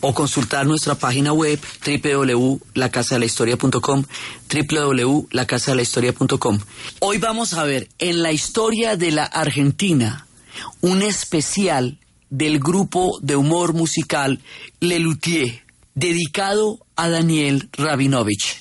o consultar nuestra página web www.lacasadelahistoria.com www.lacasadelahistoria.com Hoy vamos a ver en la historia de la Argentina un especial del grupo de humor musical Le Luthier, dedicado a Daniel Rabinovich.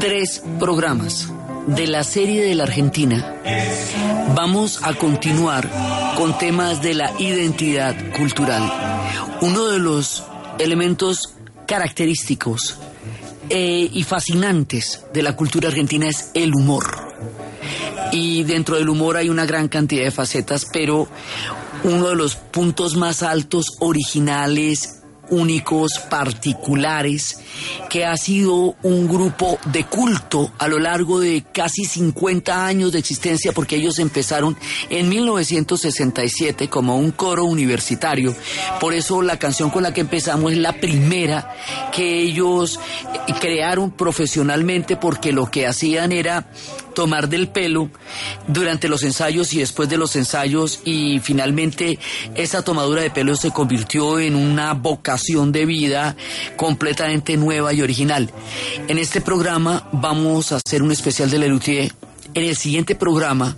Tres programas de la serie de la Argentina, vamos a continuar con temas de la identidad cultural. Uno de los elementos característicos eh, y fascinantes de la cultura argentina es el humor. Y dentro del humor hay una gran cantidad de facetas, pero uno de los puntos más altos, originales, únicos, particulares, que ha sido un grupo de culto a lo largo de casi 50 años de existencia, porque ellos empezaron en 1967 como un coro universitario. Por eso la canción con la que empezamos es la primera que ellos crearon profesionalmente, porque lo que hacían era tomar del pelo durante los ensayos y después de los ensayos y finalmente esa tomadura de pelo se convirtió en una vocación de vida completamente nueva y original. En este programa vamos a hacer un especial de Lelutier. En el siguiente programa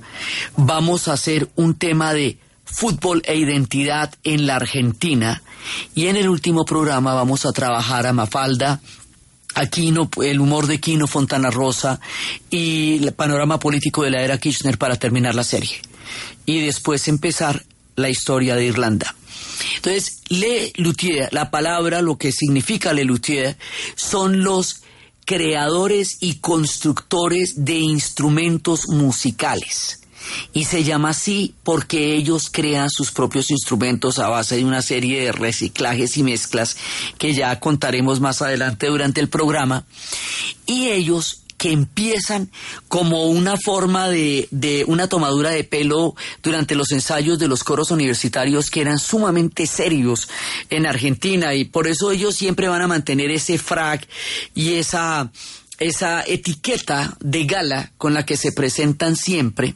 vamos a hacer un tema de fútbol e identidad en la Argentina y en el último programa vamos a trabajar a Mafalda Aquino, el humor de Quino Fontana Rosa y el panorama político de la era Kirchner para terminar la serie. Y después empezar la historia de Irlanda. Entonces, Le Luthier, la palabra, lo que significa Le Luthier, son los creadores y constructores de instrumentos musicales y se llama así porque ellos crean sus propios instrumentos a base de una serie de reciclajes y mezclas que ya contaremos más adelante durante el programa. Y ellos que empiezan como una forma de, de, una tomadura de pelo durante los ensayos de los coros universitarios que eran sumamente serios en Argentina. Y por eso ellos siempre van a mantener ese frac y esa, esa etiqueta de gala con la que se presentan siempre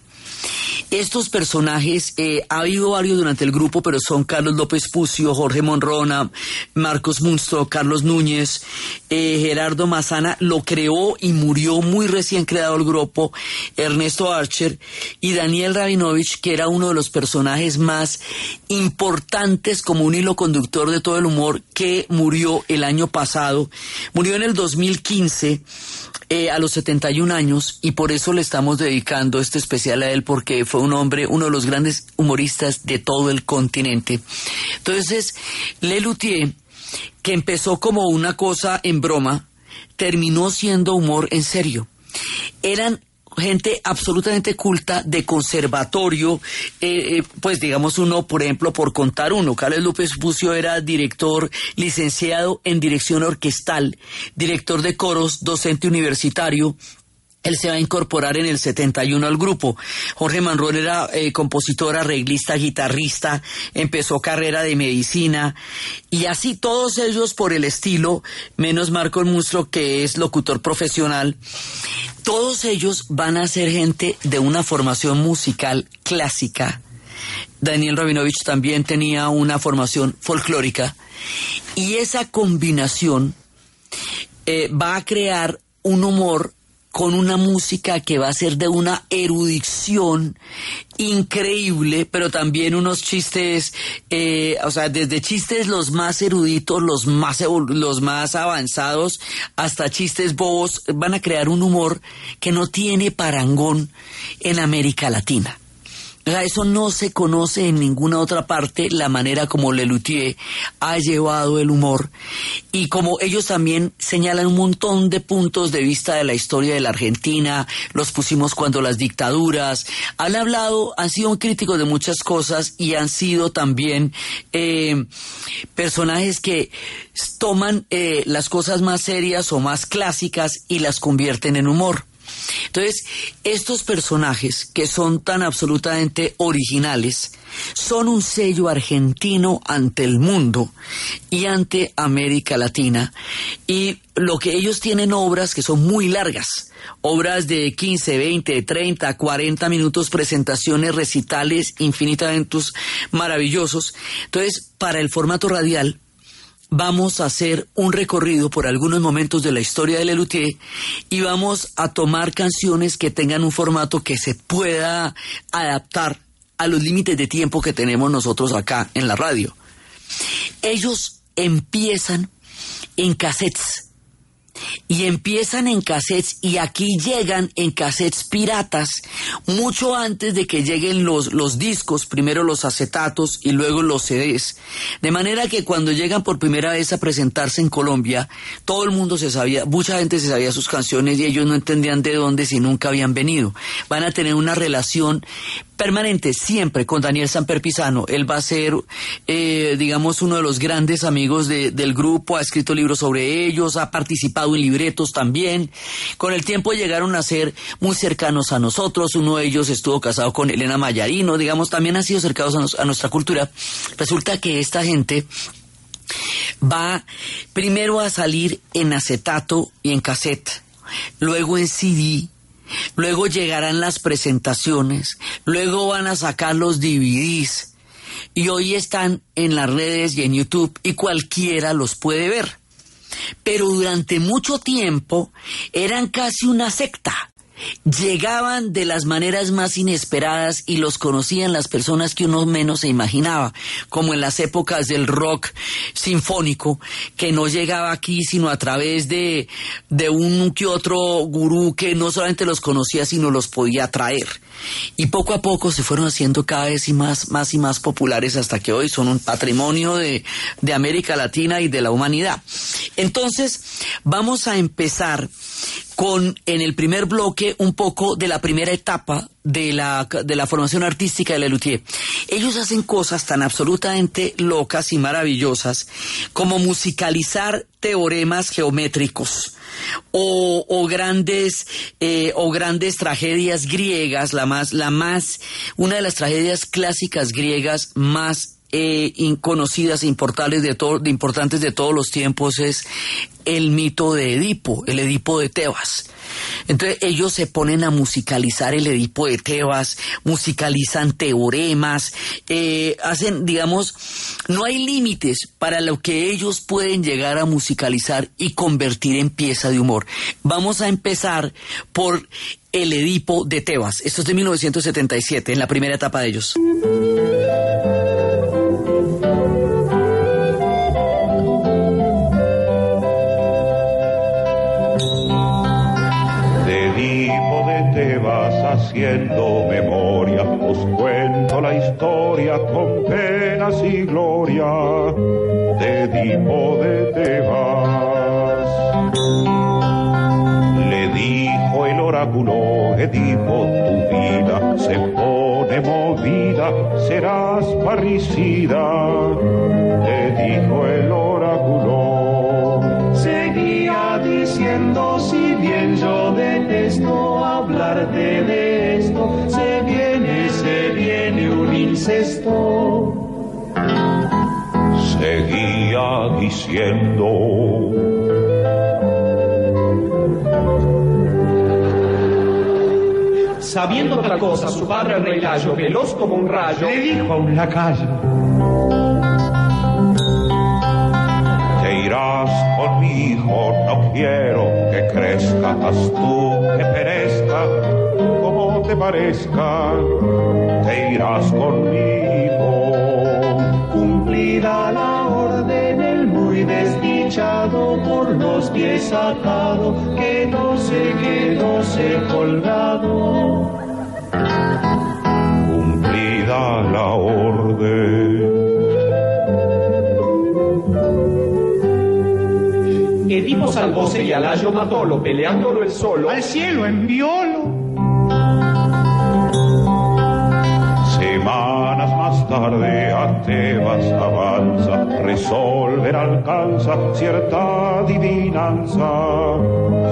estos personajes, eh, ha habido varios durante el grupo, pero son Carlos López Pucio, Jorge Monrona, Marcos Munstro, Carlos Núñez, eh, Gerardo Mazana, lo creó y murió muy recién creado el grupo, Ernesto Archer y Daniel Rabinovich, que era uno de los personajes más importantes como un hilo conductor de todo el humor, que murió el año pasado. Murió en el 2015 eh, a los 71 años y por eso le estamos dedicando este especial a él porque fue un hombre, uno de los grandes humoristas de todo el continente. Entonces, Le Luthier, que empezó como una cosa en broma, terminó siendo humor en serio. Eran gente absolutamente culta de conservatorio, eh, eh, pues digamos uno, por ejemplo, por contar uno, Carlos López Bucio era director licenciado en dirección orquestal, director de coros, docente universitario, él se va a incorporar en el 71 al grupo. Jorge Manrón era eh, compositor, arreglista, guitarrista, empezó carrera de medicina y así todos ellos por el estilo, menos Marco el que es locutor profesional, todos ellos van a ser gente de una formación musical clásica. Daniel Rabinovich también tenía una formación folclórica y esa combinación eh, va a crear un humor con una música que va a ser de una erudición increíble, pero también unos chistes, eh, o sea, desde chistes los más eruditos, los más, los más avanzados, hasta chistes bobos, van a crear un humor que no tiene parangón en América Latina eso no se conoce en ninguna otra parte, la manera como Lelutier ha llevado el humor y como ellos también señalan un montón de puntos de vista de la historia de la Argentina, los pusimos cuando las dictaduras, han hablado, han sido críticos de muchas cosas y han sido también eh, personajes que toman eh, las cosas más serias o más clásicas y las convierten en humor. Entonces, estos personajes que son tan absolutamente originales son un sello argentino ante el mundo y ante América Latina. Y lo que ellos tienen obras que son muy largas, obras de 15, 20, 30, 40 minutos, presentaciones, recitales infinitamente maravillosos. Entonces, para el formato radial, vamos a hacer un recorrido por algunos momentos de la historia de Lelutier y vamos a tomar canciones que tengan un formato que se pueda adaptar a los límites de tiempo que tenemos nosotros acá en la radio. Ellos empiezan en cassettes y empiezan en cassettes y aquí llegan en cassettes piratas mucho antes de que lleguen los, los discos, primero los acetatos y luego los CDs. De manera que cuando llegan por primera vez a presentarse en Colombia, todo el mundo se sabía, mucha gente se sabía sus canciones y ellos no entendían de dónde si nunca habían venido. Van a tener una relación permanente siempre con Daniel Samper Pisano. Él va a ser, eh, digamos, uno de los grandes amigos del grupo, ha escrito libros sobre ellos, ha participado en libretos también. Con el tiempo llegaron a ser muy cercanos a nosotros. Uno de ellos estuvo casado con Elena Mayarino, digamos, también han sido cercanos a, a nuestra cultura. Resulta que esta gente va primero a salir en acetato y en cassette, luego en CD, luego llegarán las presentaciones, luego van a sacar los DVDs y hoy están en las redes y en YouTube y cualquiera los puede ver. Pero durante mucho tiempo eran casi una secta llegaban de las maneras más inesperadas y los conocían las personas que uno menos se imaginaba, como en las épocas del rock sinfónico, que no llegaba aquí sino a través de, de un que otro gurú que no solamente los conocía, sino los podía traer. Y poco a poco se fueron haciendo cada vez y más, más y más populares hasta que hoy son un patrimonio de, de América Latina y de la humanidad. Entonces, vamos a empezar con en el primer bloque un poco de la primera etapa de la, de la formación artística de Lelutier. Ellos hacen cosas tan absolutamente locas y maravillosas como musicalizar teoremas geométricos o, grandes eh, o grandes tragedias griegas, la más la más una de las tragedias clásicas griegas más eh, conocidas e importantes de, de importantes de todos los tiempos es el mito de Edipo, el Edipo de Tebas. Entonces ellos se ponen a musicalizar el Edipo de Tebas, musicalizan teoremas, eh, hacen, digamos, no hay límites para lo que ellos pueden llegar a musicalizar y convertir en pieza de humor. Vamos a empezar por el Edipo de Tebas. Esto es de 1977, en la primera etapa de ellos. Haciendo memoria, os cuento la historia con penas y gloria de Edipo de Tebas. Le dijo el oráculo Edipo, tu vida se pone movida, serás parricida, le dijo el oráculo. Seguía diciendo, si bien yo detesto hablarte de incesto. Seguía diciendo, Sabiendo otra cosa, su padre el rey Layo, veloz como un rayo, le dijo a un lacayo. Te irás con mi hijo, no quiero que crezca, haz tú que perezca, como te parezca, te irás conmigo. Cumplida la orden, el muy desdichado por los pies atado, quedóse, quedóse colgado. Cumplida la orden. Edipo salvóse y Alayo matólo, peleándolo el solo. Al cielo enviólo. Tarde a Tebas avanza, resolver alcanza cierta adivinanza.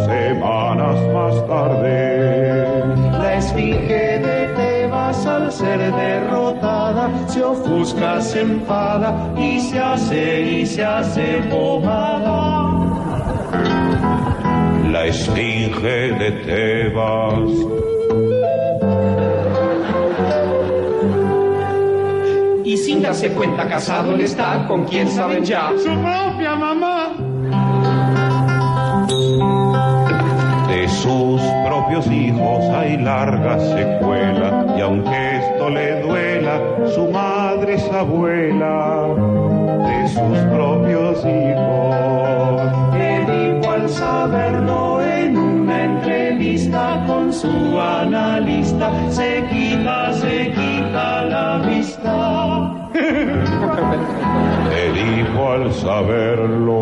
Semanas más tarde. La esfinge de Tebas al ser derrotada se ofusca, se enfada y se hace y se hace pomada. La esfinge de Tebas. Sin darse cuenta casado él está con quien saben ya. Su propia mamá. De sus propios hijos hay larga secuela y aunque esto le duela, su madre es abuela de sus propios hijos. Edipo al saberlo en una entrevista con su analista se quita, se quita la vista. Edipo al saberlo.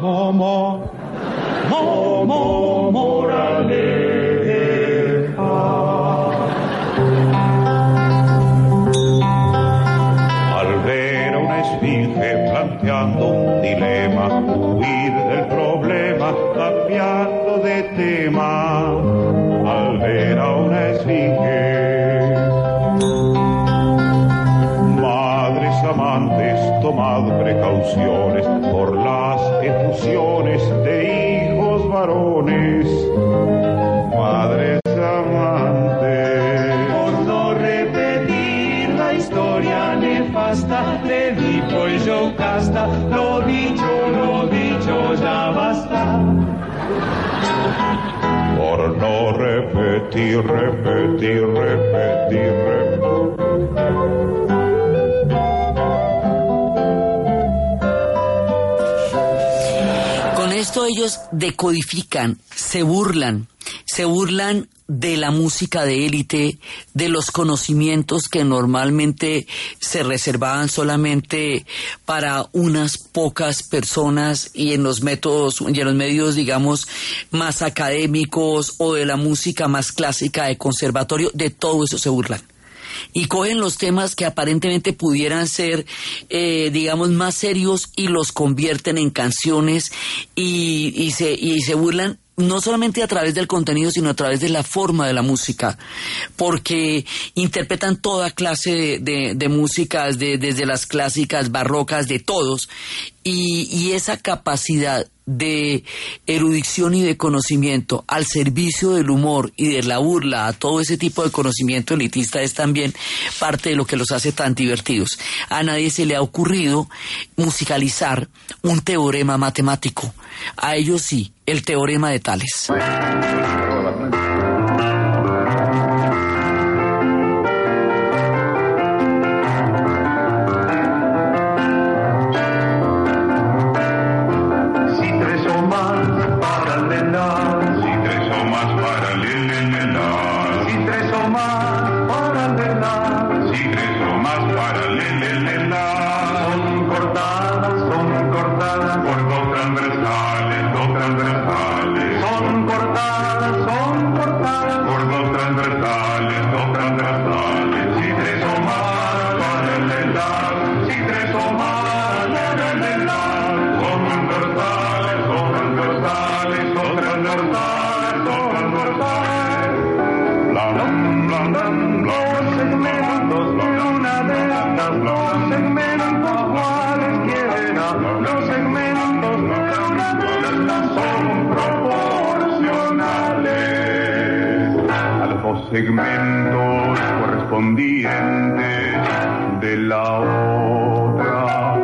Momo un dilema, huir del problema, cambiando de tema. Al ver a una esfinge. Madres amantes, tomad precauciones por las efusiones de hijos varones. Repetir, repetir, repetir, repetir. Con esto ellos decodifican, se burlan, se burlan de la música de élite, de los conocimientos que normalmente se reservaban solamente para unas pocas personas y en los métodos y en los medios, digamos, más académicos o de la música más clásica de conservatorio, de todo eso se burlan. Y cogen los temas que aparentemente pudieran ser, eh, digamos, más serios y los convierten en canciones y, y, se, y se burlan no solamente a través del contenido, sino a través de la forma de la música, porque interpretan toda clase de, de, músicas, de, desde las clásicas, barrocas, de todos, y, y esa capacidad de erudición y de conocimiento al servicio del humor y de la burla a todo ese tipo de conocimiento elitista es también parte de lo que los hace tan divertidos. A nadie se le ha ocurrido musicalizar un teorema matemático. A ellos sí, el teorema de Tales. Segmentos correspondientes de la otra.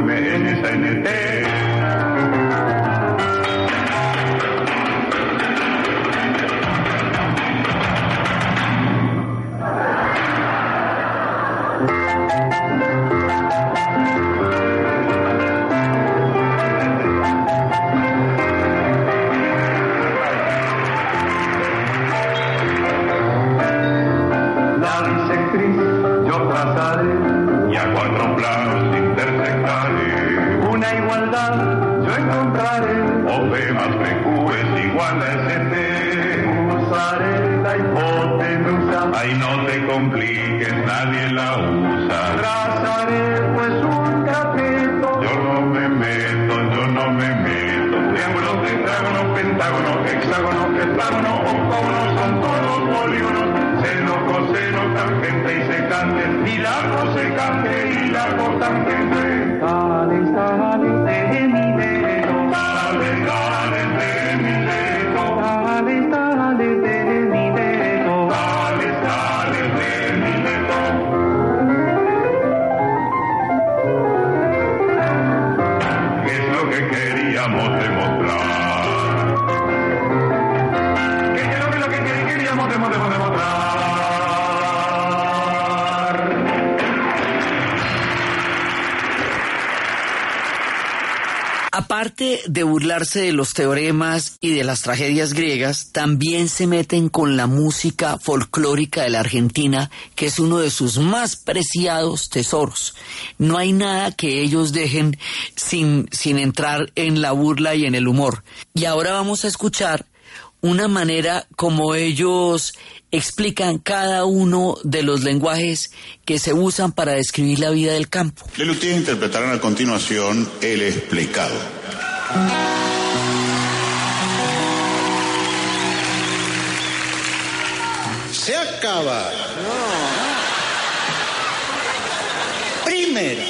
my man. Y la cosecante y la cotangente. De burlarse de los teoremas y de las tragedias griegas, también se meten con la música folclórica de la Argentina, que es uno de sus más preciados tesoros. No hay nada que ellos dejen sin, sin entrar en la burla y en el humor. Y ahora vamos a escuchar una manera como ellos explican cada uno de los lenguajes que se usan para describir la vida del campo. Lelutier interpretarán a continuación El explicado. Se acaba. Primera.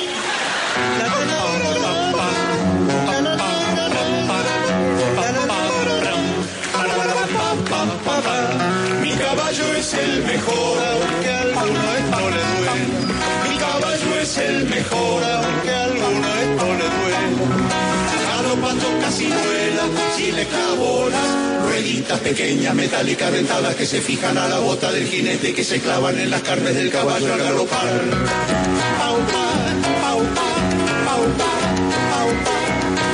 Mi caballo es el mejor, Aunque a alguno esto le duele. mi caballo es el mejor, si le clavo las rueditas pequeñas, metálicas, dentadas que se fijan a la bota del jinete, que se clavan en las carnes del caballo al galopar. Pau, pa, pau, pa, pau, pa, pau, pa,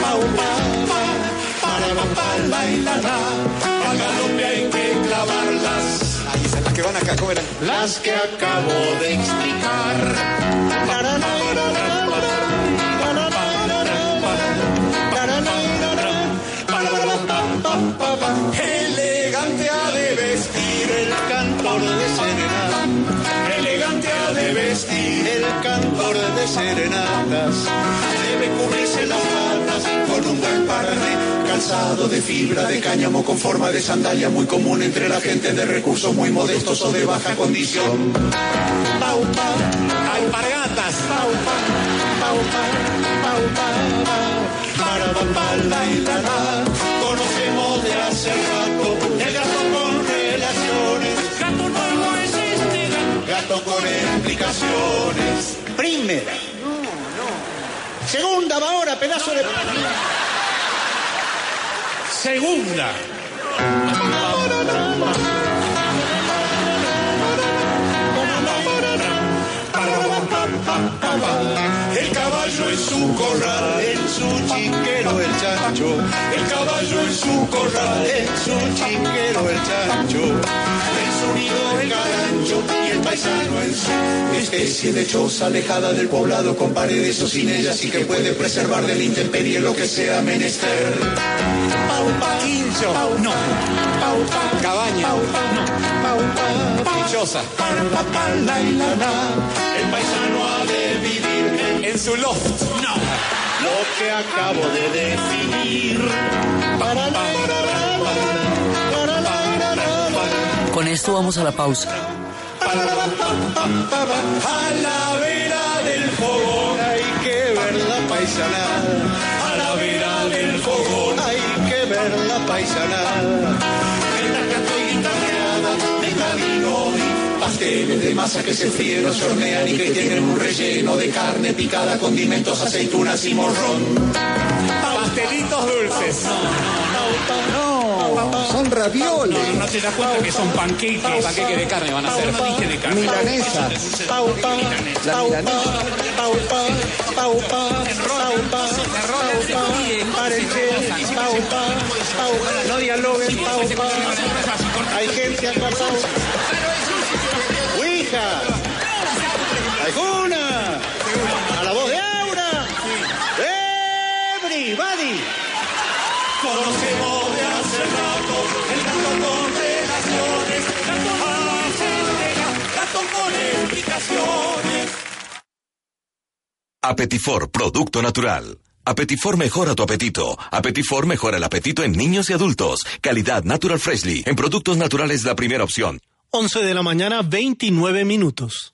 pau, pa, pa, para, pa, pa, la, y la, la. Al galope hay que clavarlas. Ahí están las que van acá, ¿cómo eran? Las que acabo de explicar. Elegante El cantor de serenatas. Debe cubrirse las patas con un gran par de calzado de fibra de cáñamo con forma de sandalia muy común entre la gente de recursos muy modestos o de baja condición. Paupa, alpargatas, paupa, paupa, paupa, para la la la. Conocemos de hace rato Primera. Segunda va ahora, pedazo de. Segunda. El caballo en su corral, en su chiquero el chancho. El caballo en su corral, en su chiquero el chancho. En su nido el carancho y el paisano en su especie de choza alejada del poblado con paredes o sin ellas y que puede preservar del intemperie lo que sea menester. Paupa, Quincho. no. Paupa, Cabaña. paupa, Dichosa. paupa, la, la, la. El paisano ha de vivir en En su loft. no, lo que acabo de definir. Para la, la, la, la, Con esto vamos a la pausa. A la vera del fogón hay que ver la paisanal. A la vera del fogón hay que ver la y pasteles de masa que se fríen o se hornean y que tienen un relleno de carne picada, condimentos, aceitunas y morrón. Pastelitos dulces. No, son ravioles. No te das cuenta que son panqueques. Panqueque de carne van a ser. No dije de carne. Milanesa. La milanesa. no dialoguen. Hay gente acá. Ouija. El gato. Apetifor, producto natural. Apetifor mejora tu apetito. Apetifor mejora el apetito en niños y adultos. Calidad Natural Freshly. En productos naturales la primera opción. 11 de la mañana, 29 minutos.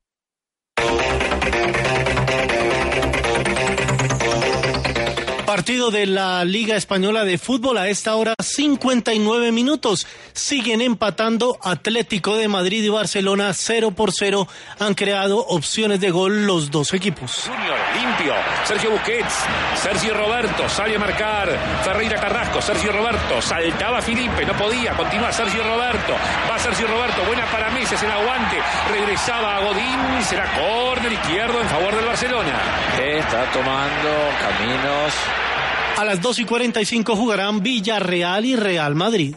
Partido de la Liga Española de Fútbol a esta hora 59 minutos. Siguen empatando Atlético de Madrid y Barcelona 0 por 0. Han creado opciones de gol los dos equipos. Junior, limpio. Sergio Busquets. Sergio Roberto. Sale a marcar. Ferreira Carrasco. Sergio Roberto. Saltaba Felipe. No podía. Continúa Sergio Roberto. Va Sergio Roberto. Buena para Messi. Es el aguante. Regresaba a Godín. Será córner izquierdo en favor del Barcelona. Está tomando caminos. A las 2 y 45 jugarán Villarreal y Real Madrid.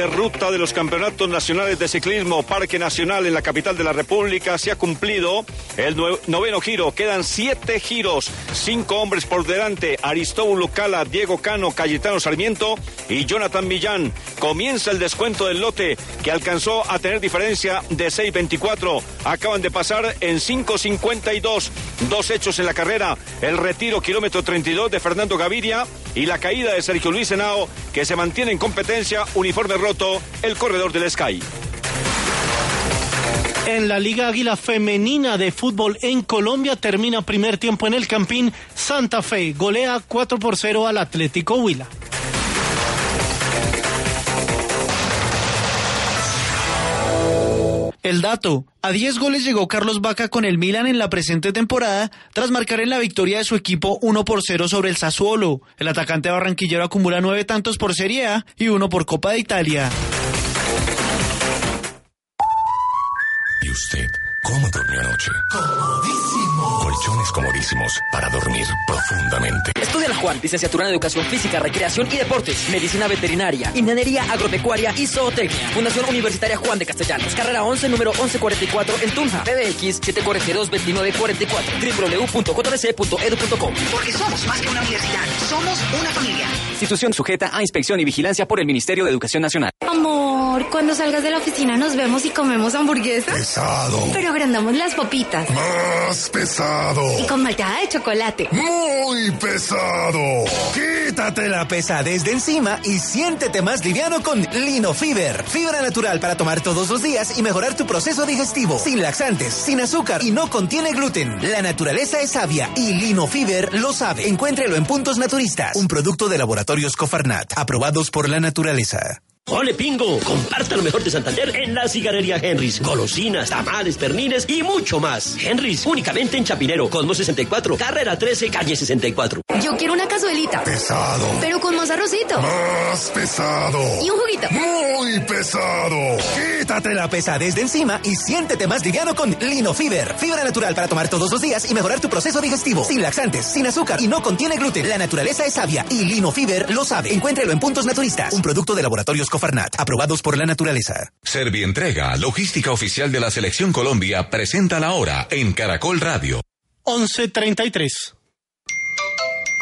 De ruta de los campeonatos nacionales de ciclismo Parque Nacional en la capital de la República se ha cumplido el noveno giro. Quedan siete giros, cinco hombres por delante: Aristóbulo Cala, Diego Cano, Cayetano Sarmiento y Jonathan Millán. Comienza el descuento del lote que alcanzó a tener diferencia de 6.24. Acaban de pasar en 5.52. Dos hechos en la carrera: el retiro kilómetro 32 de Fernando Gaviria y la caída de Sergio Luis Henao, que se mantiene en competencia, uniforme el corredor del Sky. En la Liga Águila Femenina de Fútbol en Colombia termina primer tiempo en el Campín. Santa Fe golea 4 por 0 al Atlético Huila. El dato. A 10 goles llegó Carlos Vaca con el Milan en la presente temporada tras marcar en la victoria de su equipo 1 por 0 sobre el Sassuolo. El atacante barranquillero acumula nueve tantos por Serie A y uno por Copa de Italia. ¿Y usted ¿Cómo durmió anoche? Comodísimo. Colchones comodísimos para dormir profundamente. Estudia la Juan, licenciatura en Educación Física, Recreación y Deportes, Medicina Veterinaria, Ingeniería Agropecuaria y Zootecnia. Fundación Universitaria Juan de Castellanos, carrera 11, número 1144 en Tunja, PBX 742-2944, www.jrc.edu.com. Porque somos más que una universidad, somos una familia. Institución sujeta a inspección y vigilancia por el Ministerio de Educación Nacional. Amor, cuando salgas de la oficina nos vemos y comemos hamburguesa. Pesado. Pero agrandamos las papitas. Más pesado. Y con malteada de chocolate. Muy pesado. Quítate la pesadez de encima y siéntete más liviano con Lino Fiber. Fibra natural para tomar todos los días y mejorar tu proceso digestivo. Sin laxantes, sin azúcar y no contiene gluten. La naturaleza es sabia y Lino Fiber lo sabe. Encuéntrelo en puntos naturistas. Un producto de laboratorios Cofarnat. Aprobados por la naturaleza. ¡Ole Pingo! Comparta lo mejor de Santander en la cigarrería Henrys. Golosinas, tamales, pernines y mucho más. Henrys, únicamente en Chapinero, Cosmo 64, carrera 13, calle 64. Yo quiero una cazuelita. Pesado. Pero con más arrocito. Más pesado. Y un juguito. Muy pesado. Quítate la pesadez de encima y siéntete más liviano con Lino Fiber. Fibra natural para tomar todos los días y mejorar tu proceso digestivo. Sin laxantes, sin azúcar y no contiene gluten. La naturaleza es sabia y Lino Fiber lo sabe. Encuéntrelo en puntos naturistas. Un producto de laboratorios Cofarnat. Aprobados por la naturaleza. Servientrega, logística oficial de la Selección Colombia, presenta la hora en Caracol Radio. 11.33.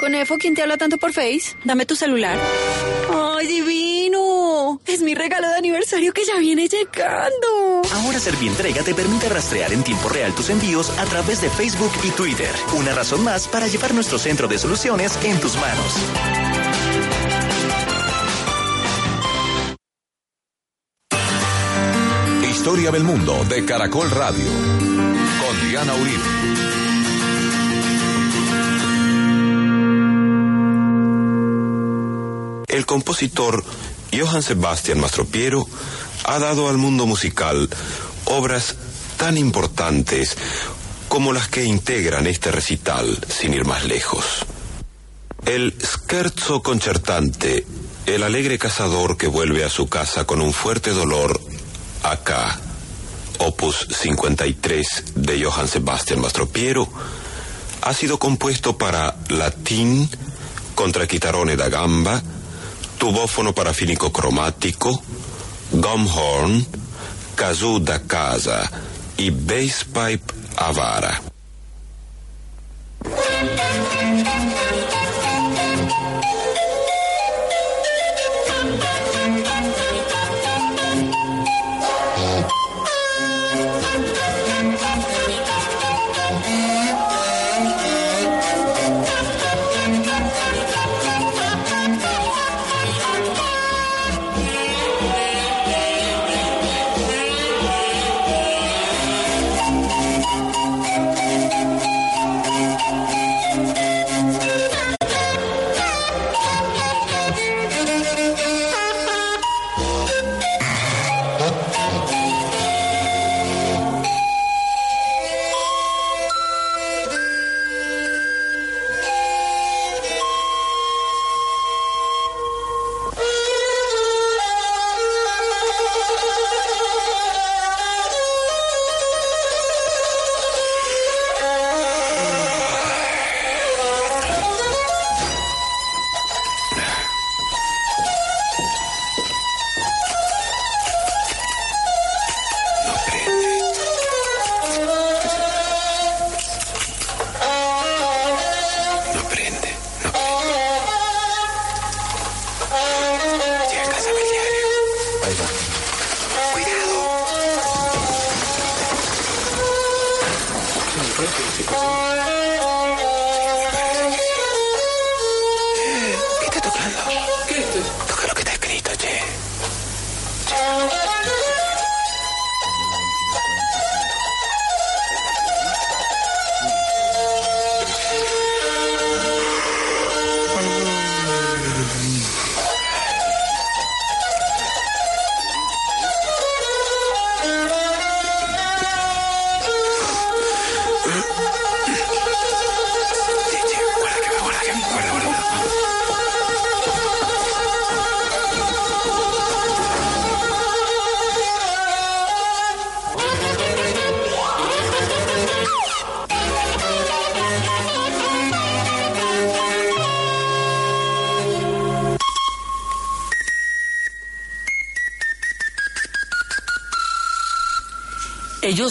Conejo, ¿quién te habla tanto por Face? Dame tu celular. ¡Ay, divino! Es mi regalo de aniversario que ya viene llegando. Ahora Servientrega te permite rastrear en tiempo real tus envíos a través de Facebook y Twitter. Una razón más para llevar nuestro centro de soluciones en tus manos. Historia del mundo de Caracol Radio. Con Diana Uribe. El compositor Johann Sebastian Mastropiero ha dado al mundo musical obras tan importantes como las que integran este recital, sin ir más lejos. El scherzo concertante, el alegre cazador que vuelve a su casa con un fuerte dolor, acá, opus 53 de Johann Sebastian Mastropiero, ha sido compuesto para latín, contrachitarone da gamba, tubófono parafínico cromático, gumhorn, kazoo da casa y bass pipe a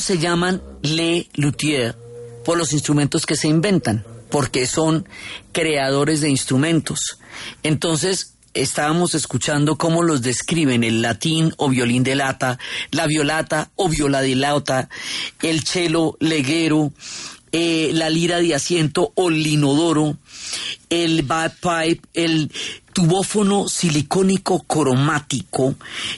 se llaman Le Luthier por los instrumentos que se inventan, porque son creadores de instrumentos. Entonces, estábamos escuchando cómo los describen el latín o violín de lata, la violata o viola de lata, el cello leguero, eh, la lira de asiento o linodoro, el bagpipe, el tubófono silicónico cromático,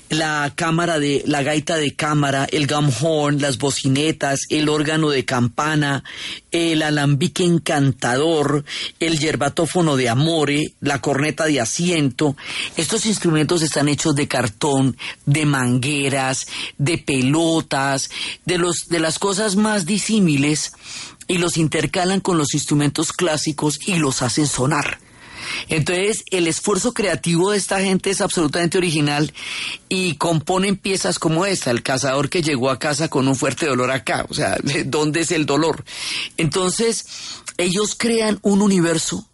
la cámara de la gaita de cámara, el gum horn, las bocinetas, el órgano de campana, el alambique encantador, el yerbatófono de amore, la corneta de asiento. Estos instrumentos están hechos de cartón, de mangueras, de pelotas, de los de las cosas más disímiles y los intercalan con los instrumentos clásicos y los hacen sonar. Entonces, el esfuerzo creativo de esta gente es absolutamente original y componen piezas como esta, el cazador que llegó a casa con un fuerte dolor acá, o sea, ¿dónde es el dolor? Entonces, ellos crean un universo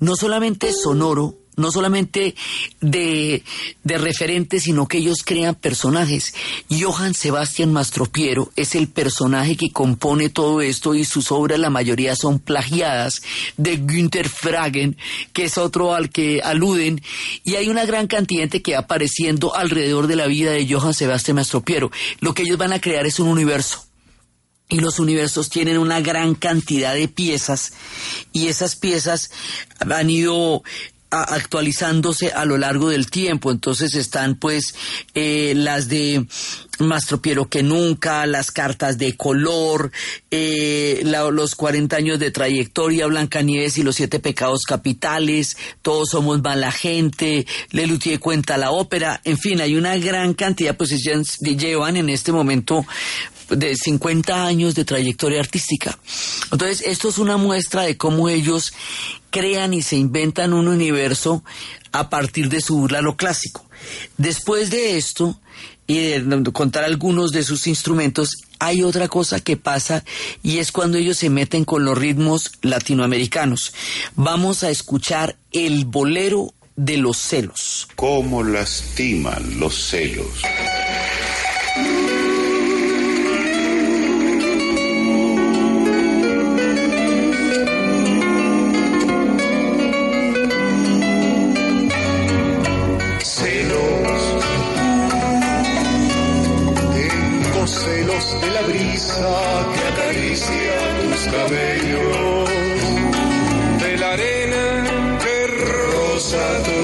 no solamente sonoro, no solamente de, de referentes, sino que ellos crean personajes. Johann Sebastian Mastropiero es el personaje que compone todo esto y sus obras la mayoría son plagiadas de Günther Fragen, que es otro al que aluden, y hay una gran cantidad de que va apareciendo alrededor de la vida de Johann Sebastian Mastropiero. Lo que ellos van a crear es un universo y los universos tienen una gran cantidad de piezas y esas piezas han ido actualizándose a lo largo del tiempo. Entonces están pues eh, las de Mastropiero que nunca, las cartas de color, eh, los 40 años de trayectoria, Blancanieves y los siete pecados capitales, todos somos mala gente, Lelutier cuenta la ópera, en fin, hay una gran cantidad, pues llevan en este momento de 50 años de trayectoria artística. Entonces, esto es una muestra de cómo ellos crean y se inventan un universo a partir de su burla lo clásico. Después de esto, y de contar algunos de sus instrumentos, hay otra cosa que pasa y es cuando ellos se meten con los ritmos latinoamericanos. Vamos a escuchar el bolero de los celos. ¿Cómo lastiman los celos?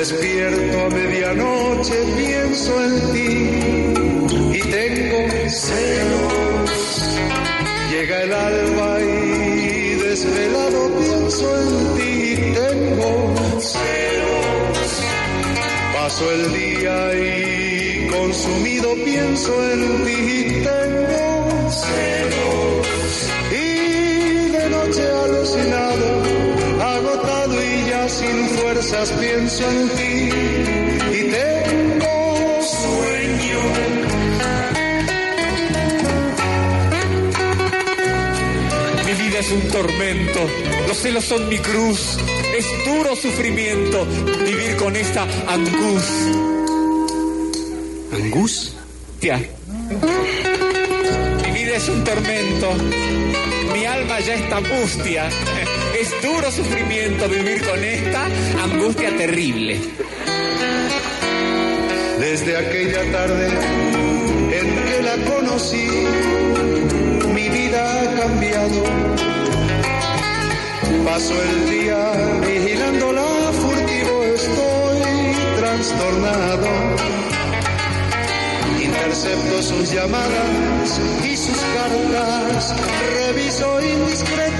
despierto a medianoche, pienso en ti y tengo celos. Llega el alba y desvelado pienso en ti y tengo celos. Paso el día y consumido pienso en ti y tengo celos pienso en ti y tengo sueño. Mi vida es un tormento, los celos son mi cruz, es duro sufrimiento vivir con esta angustia. ¿Angustia? Mi vida es un tormento mi alma ya está angustia. Es duro sufrimiento vivir con esta angustia terrible. Desde aquella tarde en que la conocí, mi vida ha cambiado. Paso el día vigilándola furtivo, estoy trastornado intercepto sus llamadas y sus cartas, reviso indiscreto,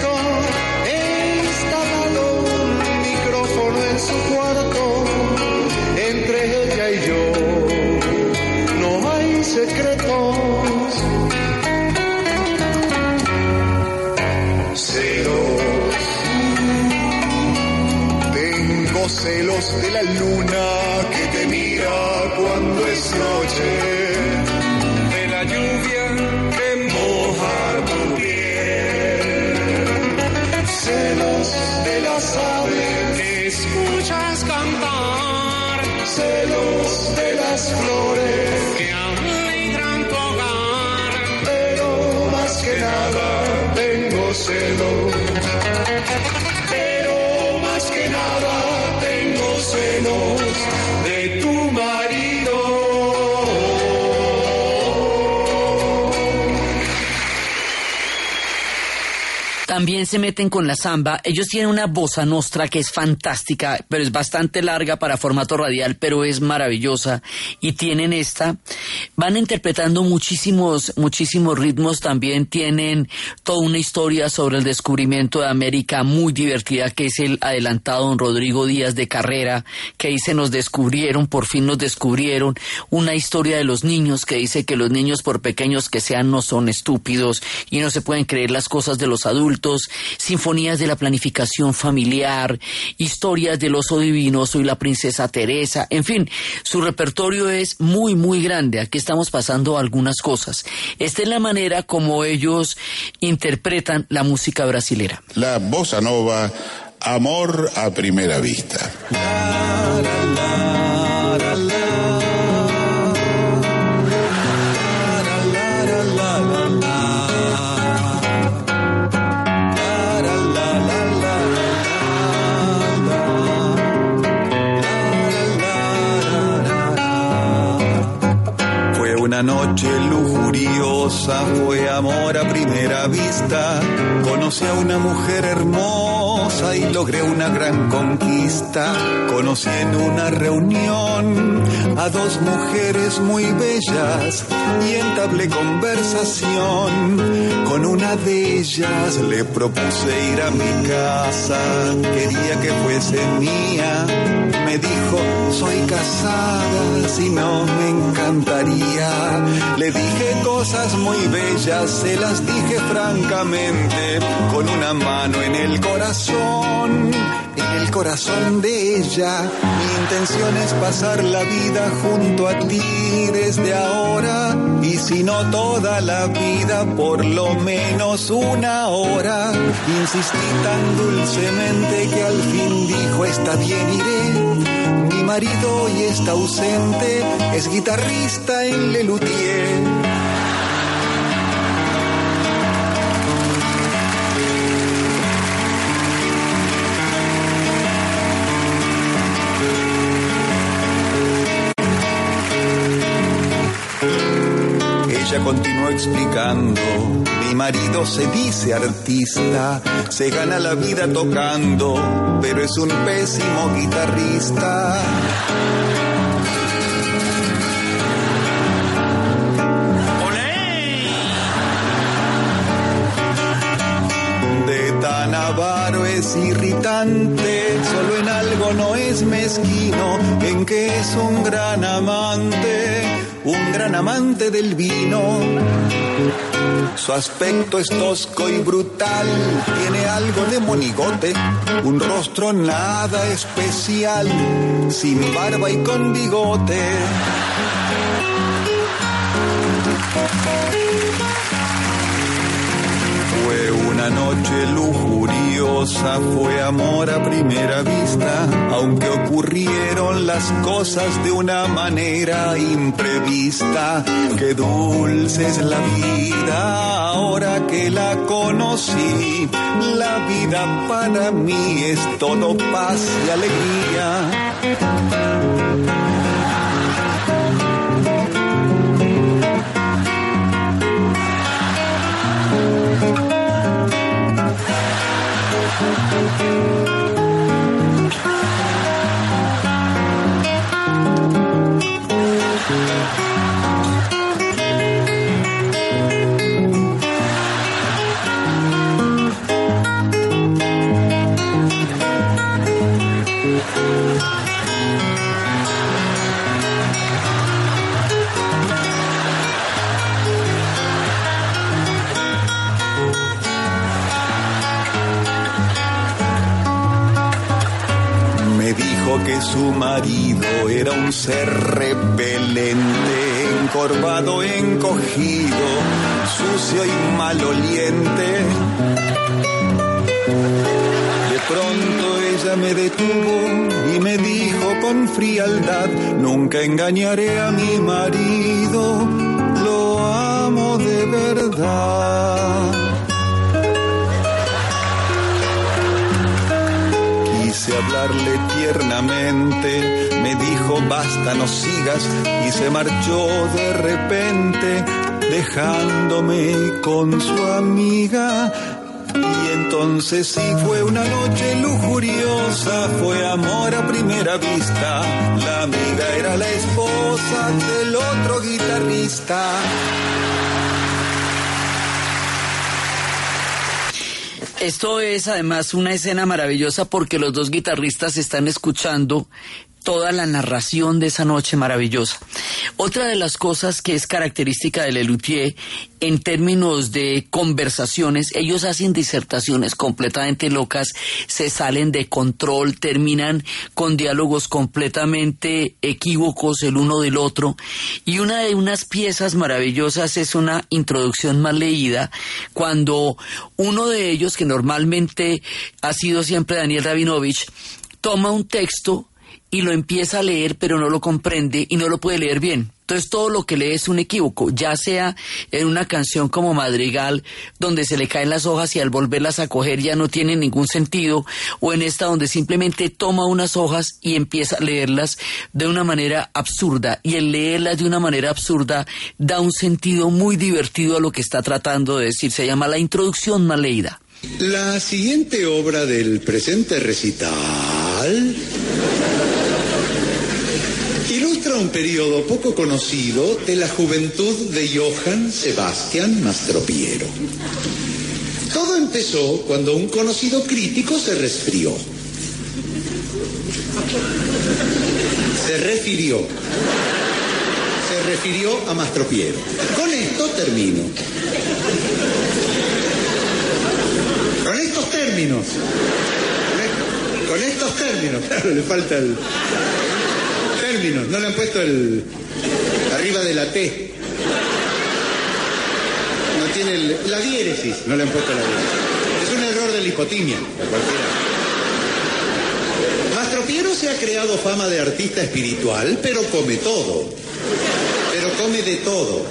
También se meten con la samba. Ellos tienen una bossa nostra que es fantástica, pero es bastante larga para formato radial, pero es maravillosa. Y tienen esta. Van interpretando muchísimos, muchísimos ritmos. También tienen toda una historia sobre el descubrimiento de América muy divertida, que es el adelantado don Rodrigo Díaz de Carrera, que dice nos descubrieron, por fin nos descubrieron. Una historia de los niños que dice que los niños, por pequeños que sean, no son estúpidos y no se pueden creer las cosas de los adultos sinfonías de la planificación familiar, historias del oso divino, soy la princesa Teresa, en fin, su repertorio es muy, muy grande. Aquí estamos pasando algunas cosas. Esta es la manera como ellos interpretan la música brasilera. La bossa nova, amor a primera vista. Fue una noche fue amor a primera vista. Conocí a una mujer hermosa y logré una gran conquista. Conocí en una reunión a dos mujeres muy bellas y entablé conversación. Con una de ellas le propuse ir a mi casa, quería que fuese mía. Me dijo, soy casada, si no me encantaría. Le dije cosas muy bellas, se las dije francamente, con una mano en el corazón, en el corazón de ella. Mi intención es pasar la vida junto a ti desde ahora, y si no toda la vida, por lo menos una hora. Insistí tan dulcemente que al fin dijo, está bien, iré. Mi marido hoy está ausente, es guitarrista en Lelutier. Explicando, mi marido se dice artista, se gana la vida tocando, pero es un pésimo guitarrista. De tan avaro es irritante, solo en algo no es mezquino, en que es un gran amante, un gran amante del vino. Su aspecto es tosco y brutal, tiene algo de monigote, un rostro nada especial, sin barba y con bigote. Fue una noche fue amor a primera vista, aunque ocurrieron las cosas de una manera imprevista. Qué dulce es la vida ahora que la conocí. La vida para mí es todo paz y alegría. Me sucio y maloliente. De pronto ella me detuvo y me dijo con frialdad, nunca engañaré a mi marido, lo amo de verdad. Quise hablarle tiernamente, me dijo basta, no sigas, y se marchó de repente dejándome con su amiga. Y entonces sí fue una noche lujuriosa, fue amor a primera vista. La amiga era la esposa del otro guitarrista. Esto es además una escena maravillosa porque los dos guitarristas están escuchando toda la narración de esa noche maravillosa. Otra de las cosas que es característica de Lelutier en términos de conversaciones, ellos hacen disertaciones completamente locas, se salen de control, terminan con diálogos completamente equívocos el uno del otro. Y una de unas piezas maravillosas es una introducción mal leída, cuando uno de ellos, que normalmente ha sido siempre Daniel Rabinovich, toma un texto y lo empieza a leer pero no lo comprende y no lo puede leer bien. Entonces todo lo que lee es un equívoco, ya sea en una canción como Madrigal, donde se le caen las hojas y al volverlas a coger ya no tiene ningún sentido, o en esta donde simplemente toma unas hojas y empieza a leerlas de una manera absurda, y el leerlas de una manera absurda da un sentido muy divertido a lo que está tratando de decir, se llama la introducción mal leída. La siguiente obra del presente recital un periodo poco conocido de la juventud de Johann Sebastian Mastropiero. Todo empezó cuando un conocido crítico se resfrió. Se refirió. Se refirió a Mastropiero. Con esto termino. Con estos términos. Con estos términos. Claro, le falta el no le han puesto el arriba de la T. No tiene el- la diéresis, no le han puesto la diéresis. Es un error de la hipotimia, a cualquiera. Mastropiero se ha creado fama de artista espiritual, pero come todo. Pero come de todo.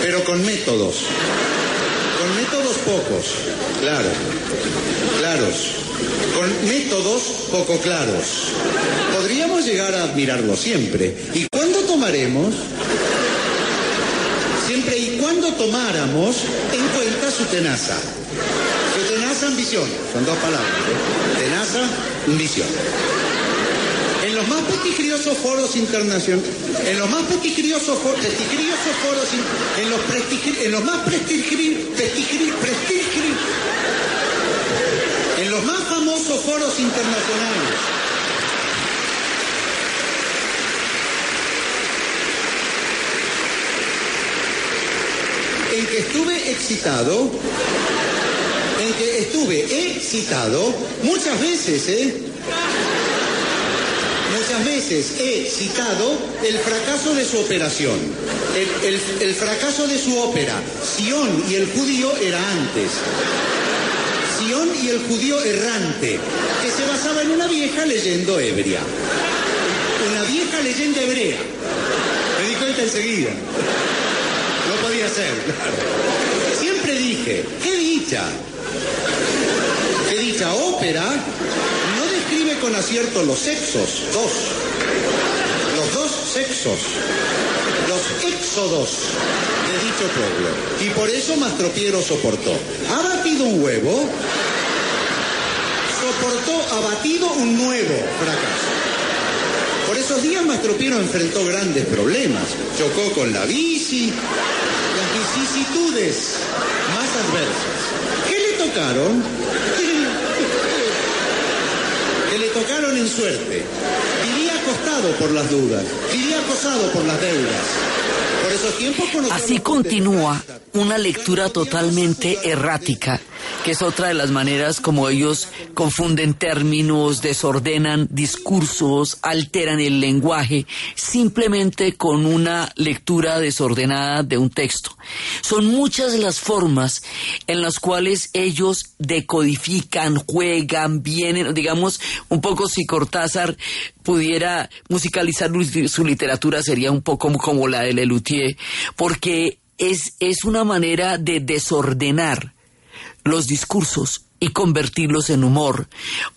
Pero con métodos. Con métodos pocos, claro. Claros. Con métodos poco claros. Podríamos llegar a admirarlo siempre. ¿Y cuándo tomaremos? Siempre y cuando tomáramos en cuenta su tenaza. Su tenaza ambición. Son dos palabras. ¿eh? Tenaza, ambición. En los más prestigriosos foros internacionales, en los más prestigriosos foros, in- en los, prestigri- en los más prestigri- en los más famosos foros internacionales, en que estuve excitado, en que estuve excitado muchas veces, ¿eh? Muchas veces he citado el fracaso de su operación, el, fracaso de su ópera. Sión y el judío era antes. Sión y el judío errante, que se basaba en una vieja leyenda ebria. Una vieja leyenda hebrea. Me di cuenta enseguida. No podía ser. Siempre dije, qué dicha. Qué dicha ópera no describe con acierto los sexos, dos. Los dos sexos. Los éxodos de dicho pueblo. Y por eso Mastropiero soportó. Ha batido un huevo, soportó, ha batido un nuevo fracaso. Por esos días Mastropiero enfrentó grandes problemas. Chocó con la las vicisitudes más adversas. ¿Qué le tocaron? Que le tocaron en suerte. Vivía acostado por las dudas. Vivía acosado por las deudas. Por esos tiempos Así continúa una lectura totalmente errática, que es otra de las maneras como ellos confunden términos, desordenan discursos, alteran el lenguaje, simplemente con una lectura desordenada de un texto. Son muchas las formas en las cuales ellos decodifican, juegan, vienen, digamos, un poco si Cortázar pudiera musicalizar su literatura sería un poco como la de Lelutier, porque es, es una manera de desordenar los discursos y convertirlos en humor,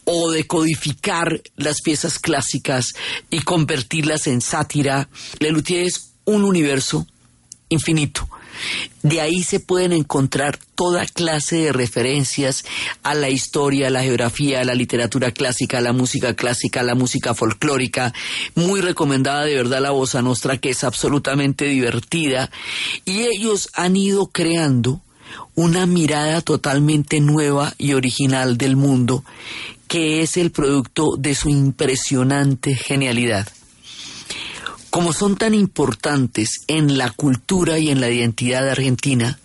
o decodificar las piezas clásicas y convertirlas en sátira. Lelutier es un universo infinito. De ahí se pueden encontrar toda clase de referencias a la historia, a la geografía, a la literatura clásica, a la música clásica, a la música folclórica. Muy recomendada de verdad la bossa nostra, que es absolutamente divertida. Y ellos han ido creando una mirada totalmente nueva y original del mundo, que es el producto de su impresionante genialidad. Como son tan importantes en la cultura y en la identidad de Argentina,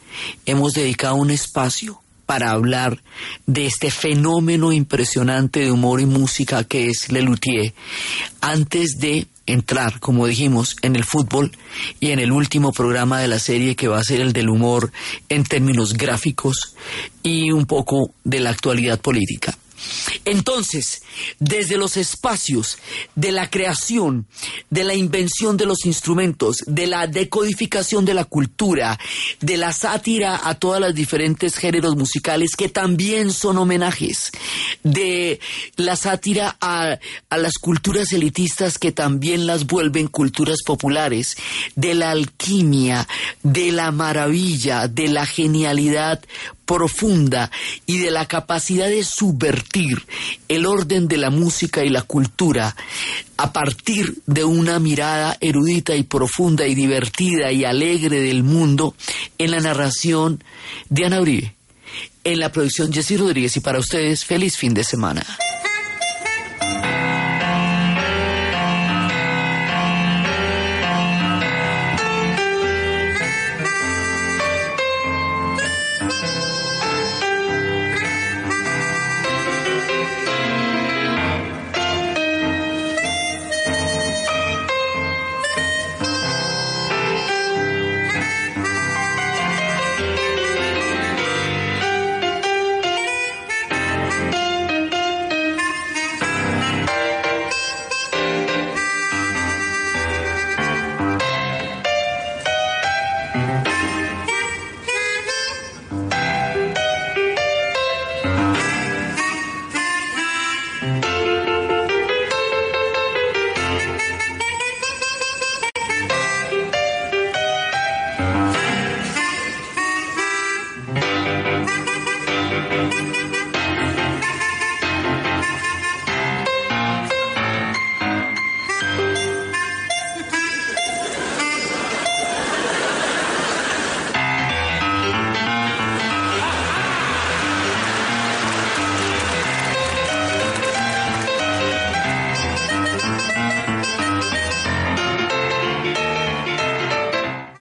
hemos dedicado un espacio para hablar de este fenómeno impresionante de humor y música que es Lelutier, antes de entrar, como dijimos, en el fútbol y en el último programa de la serie que va a ser el del humor en términos gráficos y un poco de la actualidad política. Entonces, desde los espacios de la creación, de la invención de los instrumentos, de la decodificación de la cultura, de la sátira a todos los diferentes géneros musicales que también son homenajes, de la sátira a, a las culturas elitistas que también las vuelven culturas populares, de la alquimia, de la maravilla, de la genialidad profunda y de la capacidad de subvertir el orden de la música y la cultura a partir de una mirada erudita y profunda y divertida y alegre del mundo en la narración de Ana Uribe, en la producción Jessy Rodríguez y para ustedes feliz fin de semana.